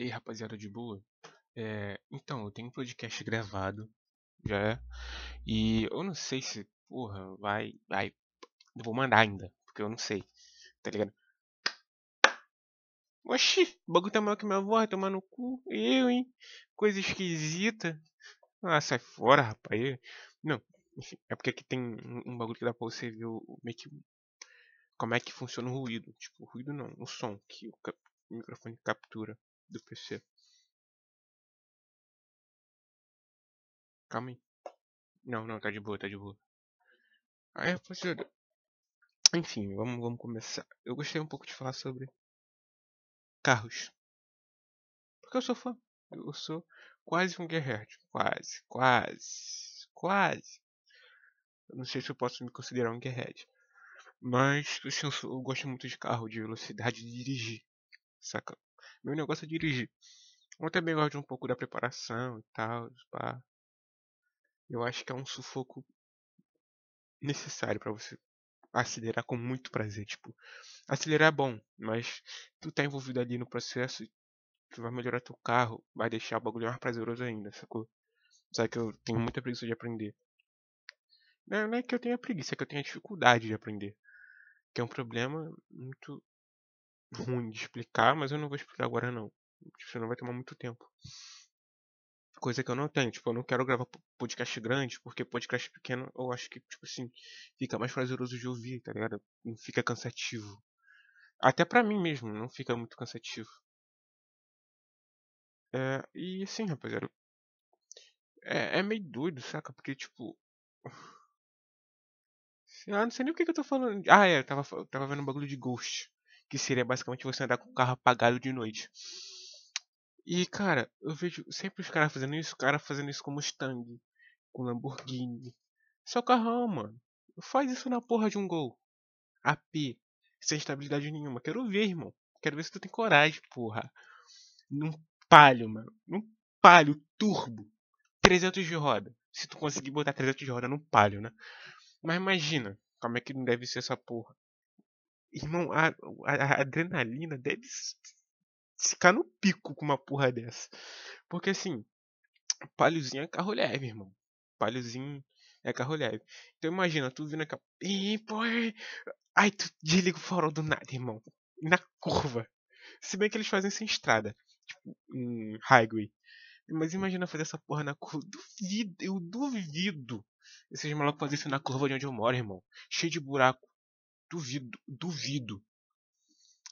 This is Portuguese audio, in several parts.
E aí, rapaziada de boa? É, então, eu tenho um podcast gravado, já é. E eu não sei se, porra, vai. vai eu vou mandar ainda, porque eu não sei, tá ligado? Oxi, o bagulho tá maior que minha voz, tomar no cu. Eu, hein? Coisa esquisita. Ah, sai fora, rapaz. Não, enfim, é porque aqui tem um, um bagulho que dá pra você ver o, meio que como é que funciona o ruído. Tipo, o ruído não, o som que o, o microfone captura do PC. Calma aí. Não, não, tá de boa, tá de boa. Aí, rapaziada. Enfim, vamos, vamos começar. Eu gostei um pouco de falar sobre carros. Porque eu sou fã. Eu sou quase um guerreiro. Quase, quase, quase. Eu não sei se eu posso me considerar um guerreiro. Mas, assim, eu, sou, eu gosto muito de carro, de velocidade, de dirigir. Saca? Meu negócio é dirigir. Eu também gosto de um pouco da preparação e tal. Pá. Eu acho que é um sufoco necessário para você acelerar com muito prazer. Tipo, acelerar é bom, mas tu tá envolvido ali no processo, tu vai melhorar teu carro, vai deixar o bagulho mais prazeroso ainda, sacou? Sabe que eu tenho muita preguiça de aprender. Não, não é que eu tenha preguiça, é que eu tenho dificuldade de aprender. Que é um problema muito ruim de explicar, mas eu não vou explicar agora não. Tipo, não vai tomar muito tempo. Coisa que eu não tenho, tipo, eu não quero gravar podcast grande, porque podcast pequeno eu acho que, tipo assim, fica mais prazeroso de ouvir, tá ligado? Não fica cansativo. Até pra mim mesmo, não fica muito cansativo. É, e assim, rapaziada. É, é meio doido, saca? Porque, tipo. Ah, não sei nem o que, que eu tô falando. Ah, é, eu tava, eu tava vendo um bagulho de Ghost. Que seria basicamente você andar com o carro apagado de noite. E, cara, eu vejo sempre os caras fazendo isso, o cara fazendo isso com Mustang, com Lamborghini. Seu carrão, mano. Faz isso na porra de um Gol. AP. Sem estabilidade nenhuma. Quero ver, irmão. Quero ver se tu tem coragem, porra. Num palio, mano. Num palio turbo. 300 de roda. Se tu conseguir botar 300 de roda num palio, né? Mas imagina como é que não deve ser essa porra. Irmão, a, a, a adrenalina deve ficar no pico com uma porra dessa. Porque assim, palhozinho é carro leve, irmão. Palhozinho é carro leve. Então imagina, tu vindo aqui, Ih, pô, ai, tu desliga o farol do nada, irmão. Na curva. Se bem que eles fazem sem estrada. Tipo, em highway. Mas imagina fazer essa porra na curva. Duvido, eu duvido. Esses malucos fazem isso na curva de onde eu moro, irmão. Cheio de buraco. Duvido, duvido.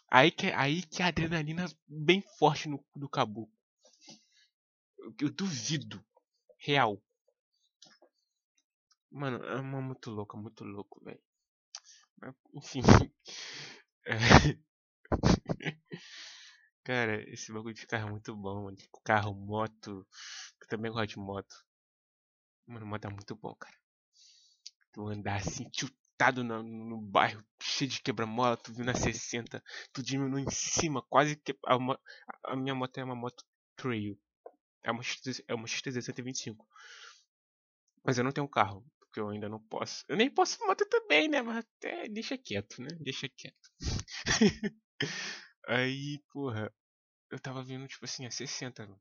Aí que, aí que a adrenalina bem forte no do caboclo. Eu, duvido. Real. Mano, é uma muito louca, muito louco, velho. Enfim. É. Cara, esse bagulho de carro é muito bom, mano. Carro, moto. Eu também gosto de moto. Mano, moto é muito bom, cara. Tu andar assim, tiltado no, no bairro, cheio de quebra-mola, tu vindo a 60, tu diminui em cima, quase que. A, a, minha moto é uma moto trail. É uma, é uma XTZ 125. Mas eu não tenho carro, porque eu ainda não posso. Eu nem posso moto também, né? Mas até deixa quieto, né? Deixa quieto. Aí, porra, eu tava vendo, tipo assim, a 60, mano.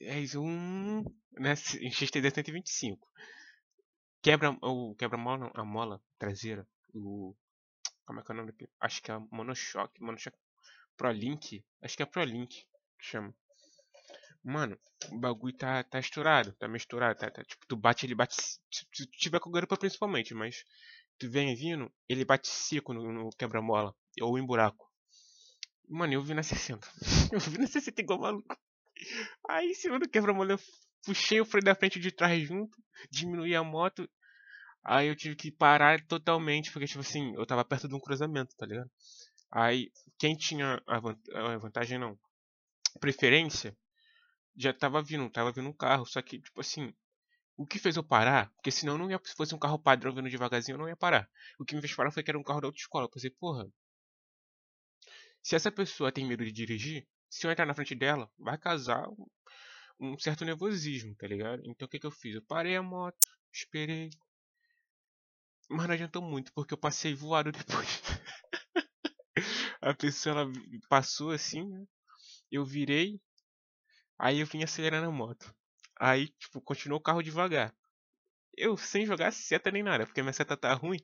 É isso, um. Né, em XTD 125. Quebra o quebra-mola, a mola traseira. O. Como é que é o nome daqui? Acho que é Monoshock. Monoshock ProLink. Acho que é ProLink que chama. Mano, o bagulho tá, tá estourado, tá misturado, tá, tá, tipo, tu bate, ele bate, se tiver com garupa principalmente, mas tu vem vindo, ele bate seco no, no quebra-mola, ou em buraco. Mano, eu vi na 60. Eu vi na 60 igual maluco. Aí, em cima do quebra-mola, eu puxei o freio da frente de trás junto, diminuí a moto. Aí eu tive que parar totalmente, porque, tipo assim, eu tava perto de um cruzamento, tá ligado? Aí, quem tinha a, a vantagem, não, preferência, já tava vindo, tava vindo um carro, só que, tipo assim, o que fez eu parar, porque senão não ia, se fosse um carro padrão vindo devagarzinho, eu não ia parar. O que me fez parar foi que era um carro da autoescola. Eu pensei, porra, se essa pessoa tem medo de dirigir, se eu entrar na frente dela, vai causar um, certo nervosismo, tá ligado? Então o que, que eu fiz? Eu parei a moto, esperei. Mas não adiantou muito, porque eu passei voado depois. a pessoa ela passou assim, né? Eu virei, aí eu vim acelerando a moto. Aí, tipo, continuou o carro devagar. Eu, sem jogar seta nem nada, porque minha seta tá ruim,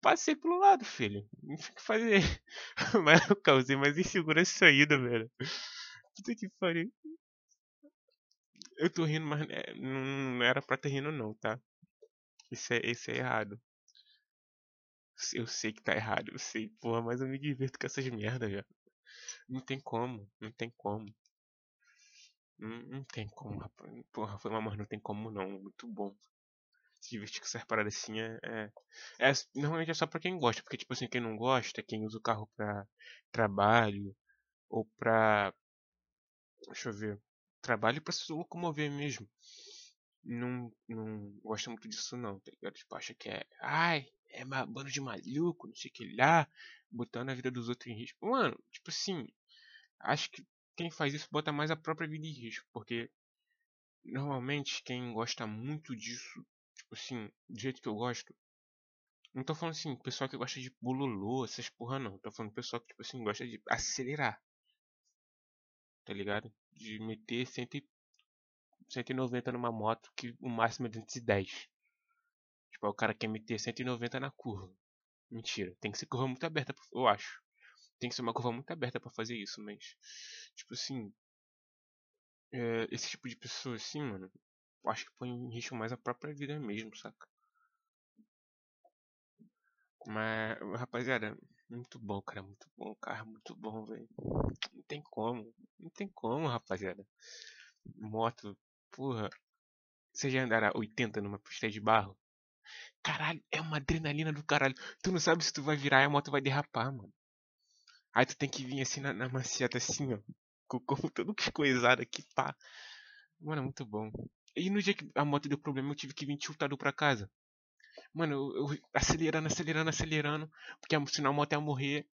passei pro lado, filho. Não tinha o que fazer. Mas eu causei mais insegurança ainda, velho. Puta que pariu. Eu tô rindo, mas é, não, era pra ter rindo não, tá? Isso é, isso é errado. Eu sei que tá errado, eu sei, porra, mas eu me divirto com essas merdas, já. Não tem como, não tem como. Não, não tem como, rapaz. Porra, foi uma, mas não tem como não. Muito bom. Se divertir com essas paradas assim é, é, é. Normalmente é só pra quem gosta, porque, tipo assim, quem não gosta, quem usa o carro pra trabalho ou pra. Deixa eu ver. Trabalho pra se locomover mesmo. Não, não gosta muito disso, não, tá ligado? Tipo, acha que é. Ai, é bando de maluco, não sei o que lá, botando a vida dos outros em risco. Mano, tipo assim, acho que quem faz isso bota mais a própria vida em risco, porque normalmente quem gosta muito disso, tipo assim, do jeito que eu gosto, não tô falando assim, pessoal que gosta de bololô, essas porra não, tô falando pessoal que tipo assim gosta de acelerar. Tá ligado? De meter 100, 190 numa moto que o máximo é 210. Tipo, o cara quer meter 190 na curva. Mentira, tem que ser curva muito aberta, eu acho. Tem que ser uma curva muito aberta para fazer isso, mas. Tipo assim. É, esse tipo de pessoa assim, mano. Acho que põe em risco mais a própria vida mesmo, saca? Mas, rapaziada, muito bom, cara. Muito bom, cara. Muito bom, velho. Não tem como. Não tem como, rapaziada. Moto, porra. Você já andará 80 numa pista de barro? Caralho, é uma adrenalina do caralho. Tu não sabe se tu vai virar e a moto vai derrapar, mano. Aí tu tem que vir assim na, na maciata assim, ó. Com o corpo todo coisado aqui, pá. Mano, é muito bom. E no dia que a moto deu problema, eu tive que vir tiltado pra casa. Mano, eu, eu acelerando, acelerando, acelerando. Porque senão a moto ia morrer.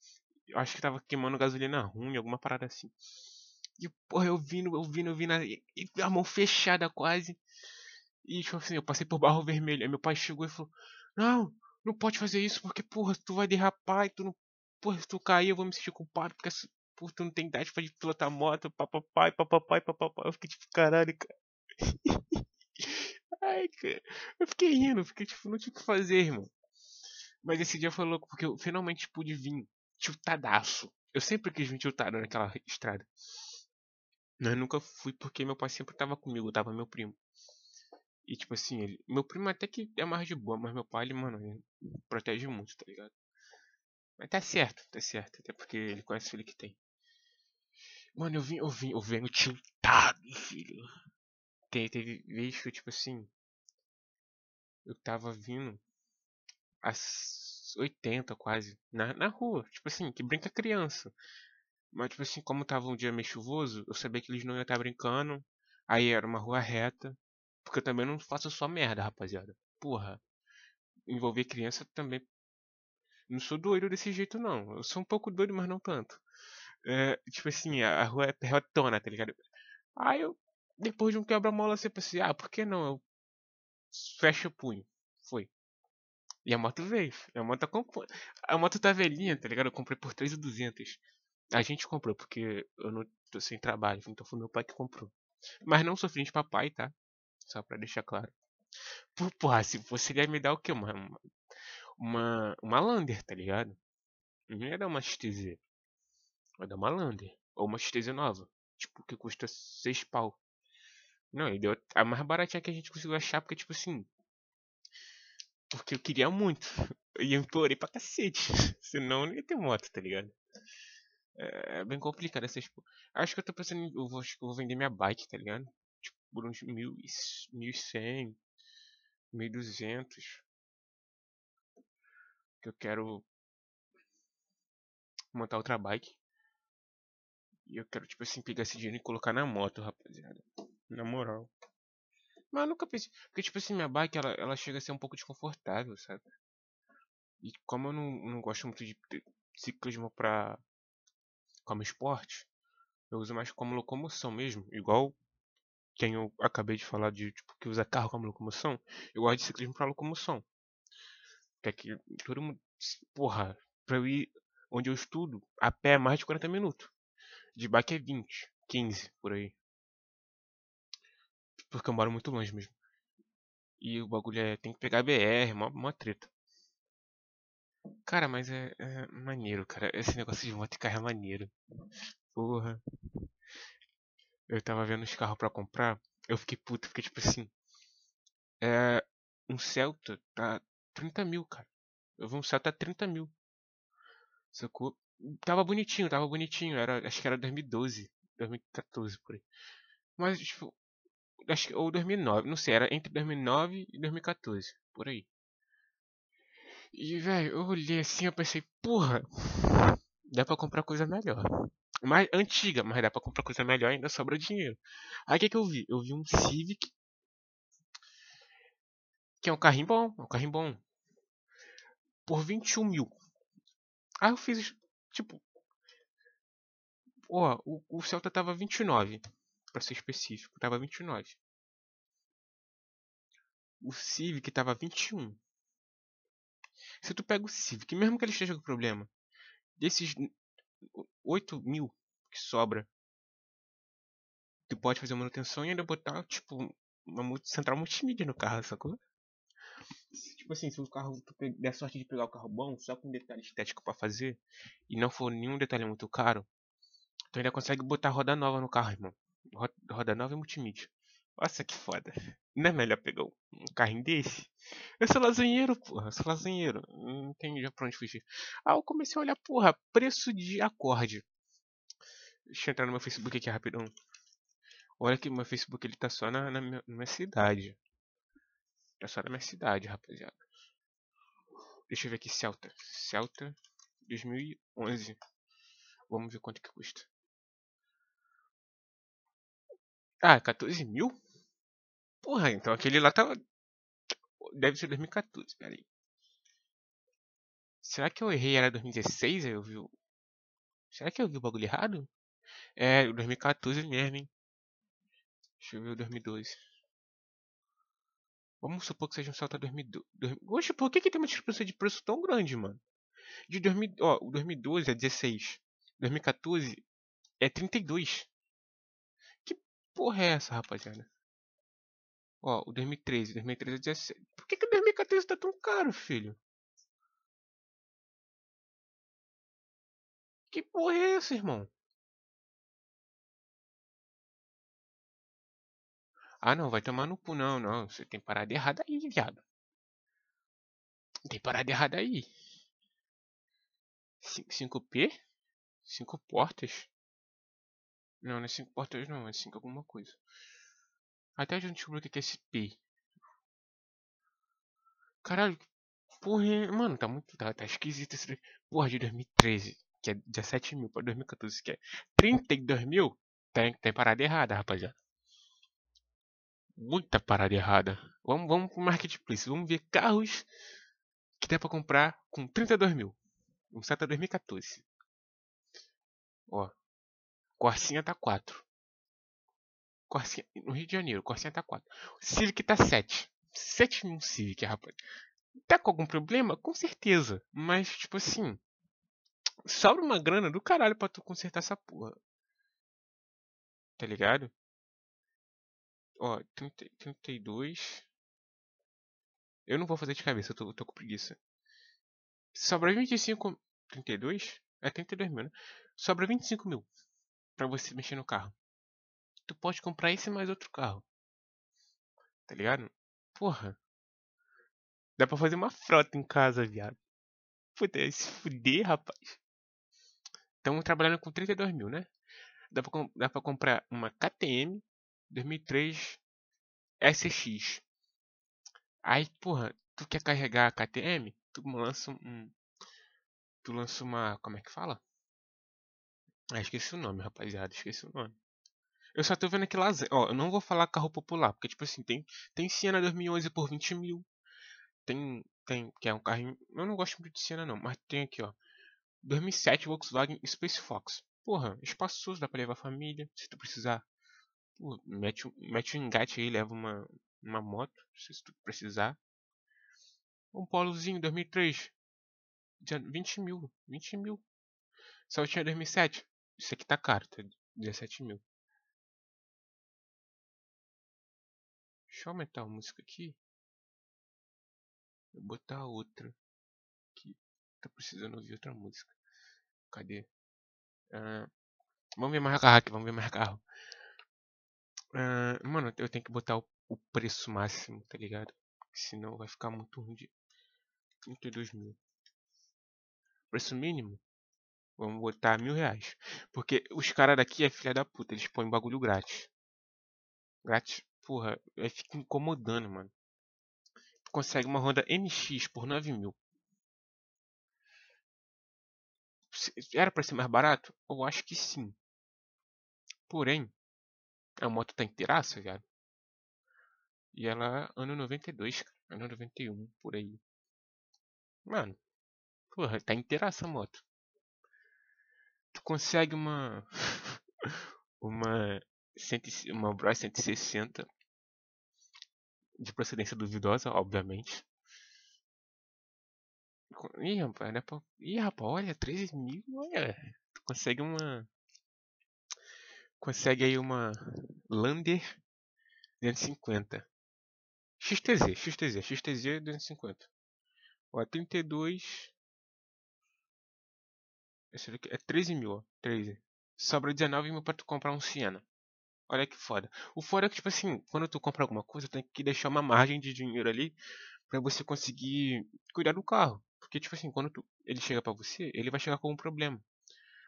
Eu acho que tava queimando gasolina ruim, alguma parada assim. E porra, eu vindo, eu vindo, eu vindo. E a mão fechada quase. E tipo assim, eu passei por barro vermelho. Aí meu pai chegou e falou: Não, não pode fazer isso porque, porra, tu vai derrapar e tu não. Porra, se tu cair, eu vou me sentir culpado porque porra, tu não tem idade pra pilotar moto, papapai, papapai, papapai. Eu fiquei tipo, caralho, cara. Ai, cara. Eu fiquei rindo, fiquei tipo, não tinha o que fazer, irmão. Mas esse dia foi louco porque eu finalmente pude vir tiltadaço. Eu sempre quis vir tiltado naquela estrada. Mas nunca fui porque meu pai sempre tava comigo, tava meu primo. E tipo assim, ele, meu primo até que é mais de boa, mas meu pai, ele, mano, ele protege muito, tá ligado? Mas tá certo, tá certo. Até porque ele conhece o filho que tem. Mano, eu vim, eu vim, eu venho tiltado, filho. Tem, teve vez que eu, tipo assim. Eu tava vindo às 80 quase. Na, na rua. Tipo assim, que brinca criança. Mas, tipo assim, como tava um dia meio chuvoso, eu sabia que eles não iam estar brincando. Aí era uma rua reta. Porque eu também não faço só merda, rapaziada. Porra. Envolver criança também. Não sou doido desse jeito, não. Eu sou um pouco doido, mas não tanto. É, tipo assim, a, rua é perrotona, tá ligado? Aí eu, depois de um quebra-mola, você pensei, ah, por que não? Eu fecho o punho. Foi. E a moto veio. A moto, comp... a moto tá velhinha, tá ligado? Eu comprei por 3,200. A gente comprou, porque eu não tô sem trabalho, então foi meu pai que comprou. Mas não sou de papai, tá? Só pra deixar claro. Porra, se ele ia me dar o quê? Uma, uma, uma Lander, tá ligado? Não ia dar uma XTZ. Vai dar uma Lander. Ou uma XTZ nova. Tipo, que custa 6 pau. Não, ele deu a mais baratinha que a gente conseguiu achar, porque, tipo assim. Porque eu queria muito. E eu implorei pra cacete. Senão não ia ter moto, tá ligado? É, é bem complicado essas. Acho que eu tô pensando. Eu vou, acho que eu vou vender minha bike, tá ligado? tipo, por uns mil, mil cem, mil duzentos. Que eu quero montar outra bike. E eu quero, tipo assim, pegar esse dinheiro e colocar na moto, rapaziada. Na moral. Mas eu nunca pensei. Porque, tipo assim, minha bike, ela, ela chega a ser um pouco desconfortável, sabe? E como eu não, não gosto muito de ciclismo pra. como esporte, eu uso mais como locomoção mesmo. Igual quem eu acabei de falar de tipo, que usa carro como locomoção, eu gosto de ciclismo para locomoção. Que aqui todo mundo. Porra, pra eu ir onde eu estudo, a pé é mais de 40 minutos. De bike é 20. 15 por aí. Porque eu moro muito longe mesmo. E o bagulho é. Tem que pegar BR, mó, mó treta. Cara, mas é, é maneiro, cara. Esse negócio de moto e carro é maneiro. Porra. Eu tava vendo os carros pra comprar. Eu fiquei puto, fiquei tipo assim. É. Um Celta tá 30 mil, cara. Eu vi um Celta 30 mil. Sacou? Tava bonitinho, tava bonitinho. Era, acho que era 2012, 2014 por aí. Mas, tipo, acho que, ou 2009, não sei, era entre 2009 e 2014, por aí. E, velho, eu olhei assim, eu pensei, porra, dá pra comprar coisa melhor. Mais antiga, mas dá pra comprar coisa melhor ainda sobra dinheiro. Aí o que, que eu vi? Eu vi um Civic, que é um carrinho bom, um carrinho bom, por 21 mil. Aí eu fiz, tipo, ó, o, o Celta tava 29, pra ser específico, tava 29. O Civic tava 21. Se tu pega o Civic, mesmo que ele esteja com problema, desses 8 mil que sobra, tu pode fazer manutenção e ainda botar, tipo, uma central multimídia no carro, sacou? Tipo assim, se o carro, tu der sorte de pegar o carro bom, só com detalhe estético para fazer, e não for nenhum detalhe muito caro, tu ainda consegue botar roda nova no carro, irmão. Roda nova e multimídia. Nossa, que foda. Não é melhor pegar um carrinho desse? Eu sou lasanheiro, porra. Eu sou lasanheiro. Não tem já pra onde fugir. Aí eu comecei a olhar, porra, preço de acorde. Deixa eu entrar no meu Facebook aqui rapidão. Olha que meu Facebook ele tá só na, na, minha, na minha cidade. Tá só na minha cidade, rapaziada. Deixa eu ver aqui, Celta. Celta 2011. Vamos ver quanto que custa. Ah, 14 mil? Porra, então aquele lá tava. Deve ser 2014, peraí. Será que eu errei? Era 2016? Eu vi. Será que eu vi o bagulho errado? É, 2014 mesmo, hein? Deixa eu ver o 2012. Vamos supor que seja um salto a 2012. Oxe, por que, que tem uma diferença de preço tão grande, mano? De 2000, ó, o 2012 é 16. 2014 é 32. Porra é essa, rapaziada? Ó, o 2013, 2013 é 17. Por que, que o 2014 tá tão caro, filho? Que porra é essa, irmão? Ah, não, vai tomar no cu. Não, não. Você tem parada errada aí, viado. Tem parada errada aí. 5P? 5 portas? Não, não é 5 portas não, é 5 alguma coisa. Até a gente descobriu o que é esse P. Caralho, porra, mano, tá muito. Tá, tá esquisito esse. Porra, de 2013, que é 17 mil, pra 2014, que é 32 mil, tem, tem parada errada, rapaziada. Muita parada errada. Vamos, vamos pro Marketplace, vamos ver carros que dá pra comprar com 32 mil. Um Sata 2014. Ó, Corsinha tá 4. Corsinha, no Rio de Janeiro, Corsinha tá 4. Civic tá 7. 7 mil Civic, rapaz. Tá com algum problema? Com certeza. Mas, tipo assim. Sobra uma grana do caralho pra tu consertar essa porra. Tá ligado? Ó, 30, 32. Eu não vou fazer de cabeça, eu tô, eu tô com preguiça. Sobra 25. 32? É 32 mil, né? Sobra 25 mil pra você mexer no carro tu pode comprar esse mais outro carro. Tá ligado? Porra. Dá pra fazer uma frota em casa, viado. Puta, se fuder, rapaz. Estamos trabalhando com 32 mil, né? Dá pra, dá pra comprar uma KTM 2003 SX. Aí, porra, tu quer carregar a KTM? Tu lança um. Tu lança uma. Como é que fala? Ah, esqueci o nome, rapaziada. Esqueci o nome. Eu só tô vendo aqui lasanha. Ó, eu não vou falar carro popular, porque, tipo assim, tem, tem Siena 2011 por 20 mil. Tem, tem, que é um carro. Eu não gosto muito de Siena, não, mas tem aqui, ó. 2007 Volkswagen Space Fox. Porra, espaçoso, dá pra levar a família, se tu precisar. Pô, mete, mete um engate aí, leva uma, uma moto, se tu precisar. Um Polozinho 2003. 20 mil, 20 mil. Só tinha 2007. Isso aqui tá caro, tá 17 mil. Deixa eu aumentar a música aqui. Vou botar outra. Aqui. tá precisando ouvir outra música. Cadê? Uh, vamos ver mais carro aqui, vamos ver mais carro. Uh, mano, eu tenho que botar o, o, preço máximo, tá ligado? Senão vai ficar muito ruim de 32 mil. Preço mínimo Vamos botar mil reais. Porque os caras daqui é filha da puta, eles põem bagulho grátis. Grátis, porra, fica incomodando, mano. Tu consegue uma Honda NX por 9 mil. Era pra ser mais barato? Eu acho que sim. Porém, a moto tá inteiraça, viado. E ela é ano 92, cara. Ano 91, por aí. Mano, porra, tá inteiraça a moto. Tu consegue uma. uma. Uma Bros 160 de procedência duvidosa, obviamente. Ih, rapaz, né? Ih, rapaz, olha, 13 mil, olha. Tu consegue uma. Consegue aí uma Lander 250. XTZ, XTZ, XTZ 250. Ó, 32. Esse daqui é 13 mil, ó. 13. Sobra 19 mil pra tu comprar um Siena. Olha que foda. O foda é que, tipo assim, quando tu compra alguma coisa, tu tem que deixar uma margem de dinheiro ali para você conseguir cuidar do carro. Porque, tipo assim, quando tu, ele chega para você, ele vai chegar com um problema.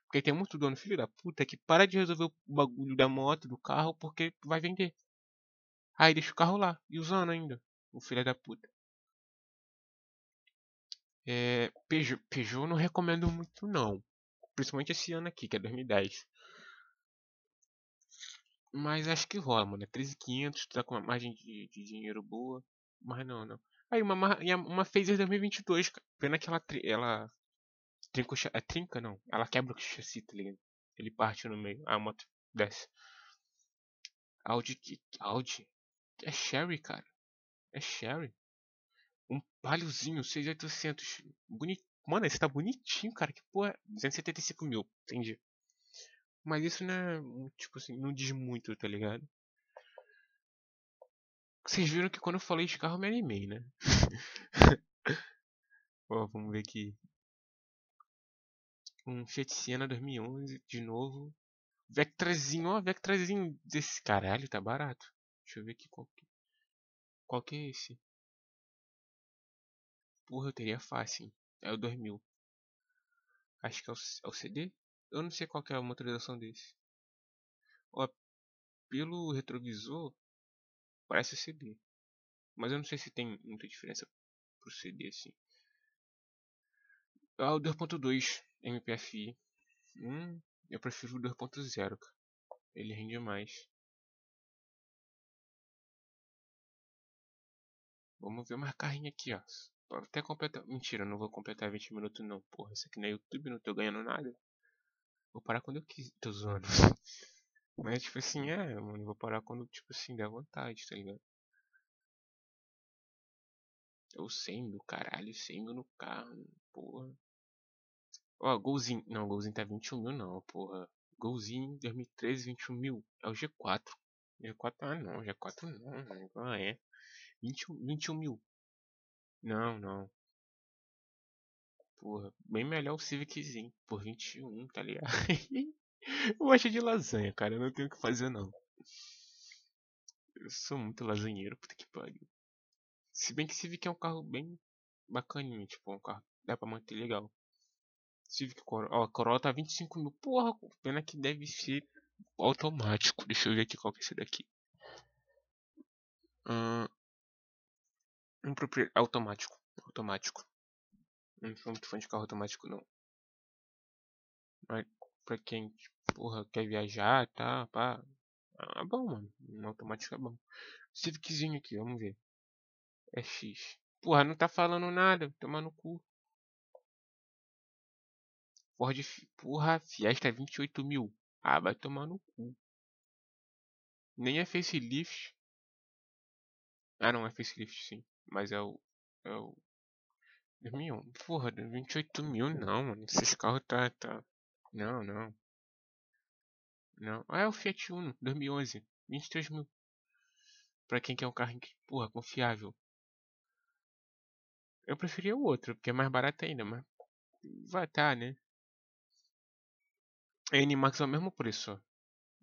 Porque tem muito dono, filho da puta, que para de resolver o bagulho da moto, do carro, porque vai vender. Aí deixa o carro lá, e usando ainda. O filho da puta. É, Peugeot, Peugeot não recomendo muito não. Principalmente esse ano aqui, que é 2010. Mas acho que rola, mano. É 13,500, tá com uma margem de, de dinheiro boa. Mas não, não. Aí uma, uma Phaser 2022, cara. Pena que ela, ela trinca É trinca, não. Ela quebra o chassi, tá ligado? Ele parte no meio. A moto desce. Audi que. Audi? É Sherry, cara. É Sherry. Um paliozinho, 6800. Bonito. Mano, esse tá bonitinho, cara. Que porra. 275 mil. Entendi. Mas isso não é, tipo assim, não diz muito, tá ligado? Vocês viram que quando eu falei de carro eu me animei, né? Ó, vamos ver aqui. Um Fiat Siena 2011, de novo. Vectrazinho, ó, Vectrazinho desse caralho, tá barato. Deixa eu ver aqui qual que, qual que é esse. Porra, eu teria fácil. Hein? É o 2000. Acho que é o, é o CD? Eu não sei qual é a motorização desse. Ó, pelo retrovisor, parece CD. Mas eu não sei se tem muita diferença pro CD assim. Ah, o 2.2 MPFI. Hum, eu prefiro o 2.0, Ele rende mais. Vamos ver mais carrinho aqui, ó. Até completar. Mentira, não vou completar 20 minutos não. Porra, isso aqui não é YouTube, não tô ganhando nada. Vou parar quando eu quiser. Tô zoando. Mas, tipo assim, é, mano. Vou parar quando, tipo assim, der vontade, tá ligado? Eu 100 mil, caralho. 100 mil no carro, porra. Ó, golzinho. Não, golzinho tá 21 mil, não, porra. Golzinho 2013, 21 mil. É o G4. G4, ah, não. G4 não, Ah, é. 21, 21 mil. Não, não. Porra, bem melhor o Civiczinho, por 21, tá ligado? eu gosto de lasanha, cara, eu não tenho o que fazer não. Eu sou muito lasanheiro, puta que pariu. Se bem que Civic é um carro bem bacaninho, tipo, um carro dá pra manter legal. Civic Corolla, ó, Corolla tá 25 mil, porra, pena que deve ser automático. Deixa eu ver aqui qual que é esse daqui. Hum, um proprietário automático, automático. Não sou muito fã de carro automático, não. Mas pra quem, porra, quer viajar, tá, pá. É bom, mano. Um automático é bom. Civiczinho aqui, vamos ver. É X. Porra, não tá falando nada. Toma no cu. Ford, porra, Fiesta 28 mil. Ah, vai tomar no cu. Nem é facelift. Ah, não, é facelift sim. Mas é o. É o 2001. Porra, 28 mil não, mano. Esses carros tá, tá. Não, não. Não. Ah, é o Fiat Uno, 2011. 23 mil. Pra quem quer um carro, porra, confiável. Eu preferia o outro, porque é mais barato ainda, mas vai tá, né? A N-Max é o mesmo preço.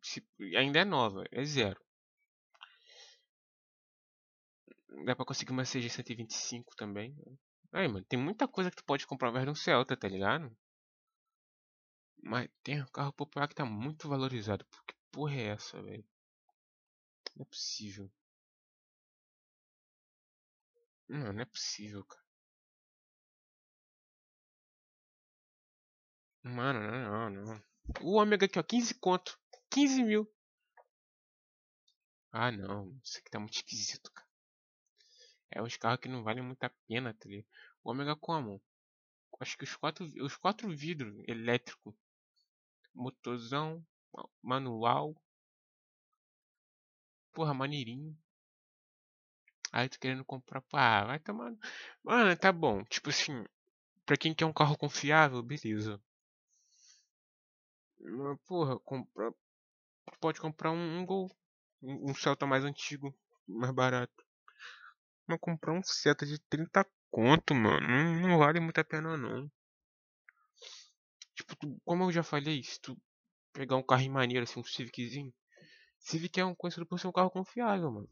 Se, ainda é nova, é zero. Dá pra conseguir uma CG 125 também. Aí, mano, tem muita coisa que tu pode comprar de um Celta, tá ligado? Mas tem um carro popular que tá muito valorizado. Que porra é essa, velho? Não é possível. Não, não é possível, cara. Mano, não, não, não. O ômega aqui, ó, 15 conto. 15 mil. Ah, não. Isso aqui tá muito esquisito, cara. É uns carros que não valem muito a pena, tá ligado? O ômega como? Acho que os quatro, os quatro vidros elétrico. Motorzão, manual. Porra, maneirinho. Aí tu querendo comprar. Ah, vai tomar. Mano, tá bom. Tipo assim, pra quem quer um carro confiável, beleza. Porra, comprar. Pode comprar um, um Gol. Um, um Celta mais antigo, mais barato. Mas comprar um Celta de 30 conto, mano, não, não vale muito a pena não. Tipo, tu, como eu já falei, se tu pegar um carro maneiro, assim, um Civiczinho. Civic é um conhecido por ser um carro confiável, mano.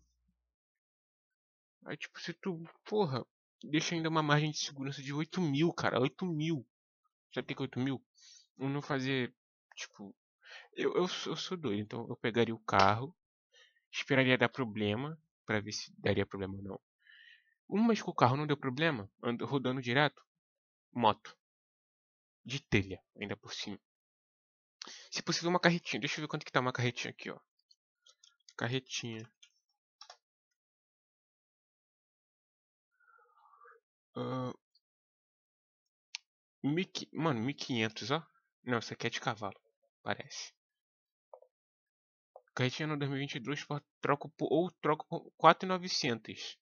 Aí, tipo, se tu, porra, deixa ainda uma margem de segurança de 8 mil, cara, 8 mil. Sabe o que é 8 mil? Um não fazer, tipo, eu, eu, eu sou doido, então eu pegaria o carro, esperaria dar problema, para ver se daria problema ou não. Um mês que o carro não deu problema, ando rodando direto, moto. De telha, ainda por cima. Se possível, uma carretinha. Deixa eu ver quanto que tá uma carretinha aqui, ó. Carretinha. Uh, mano, 1500, ó. Não, isso aqui é de cavalo, parece. Carretinha no 2022 troco por, ou troco por 4,900.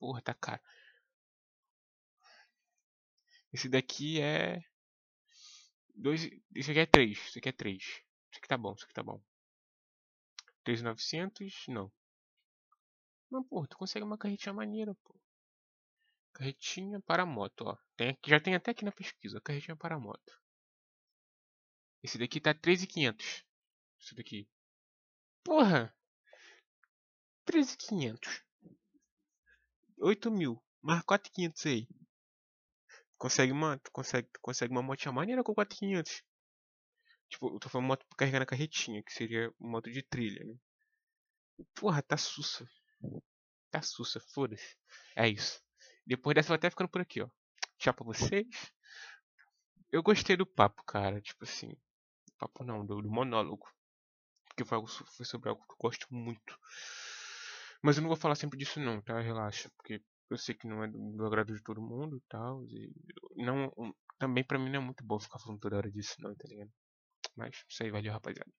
Porra, tá caro. Esse daqui é Dois, esse aqui é 3. Esse aqui é 3. Isso aqui tá bom, isso aqui tá bom. 3,900? Não. Não, pô, tu consegue uma carretinha maneira, pô. Carretinha para moto, ó. Tem, já tem até aqui na pesquisa, carretinha para moto. Esse daqui tá 3,500. Esse daqui. Porra! 3,500. 8 mil. Mais 4,500 aí. Consegue uma, tu consegue, tu consegue uma motinha maneira com 4500. Tipo, eu tô falando moto pra carregar na carretinha, que seria moto de trilha, né? Porra, tá sussa. Tá sussa, foda-se. É isso. Depois dessa vou até ficando por aqui, ó. Tchau pra vocês. Eu gostei do papo, cara. Tipo assim. Papo não, do, do monólogo. Porque foi, algo, foi sobre algo que eu gosto muito. Mas eu não vou falar sempre disso não, tá? Relaxa. Porque eu sei que não é do, do agrado de todo mundo e tal. E não, também pra mim não é muito bom ficar falando toda hora disso, não, tá ligado? Mas isso aí, valeu, rapaziada.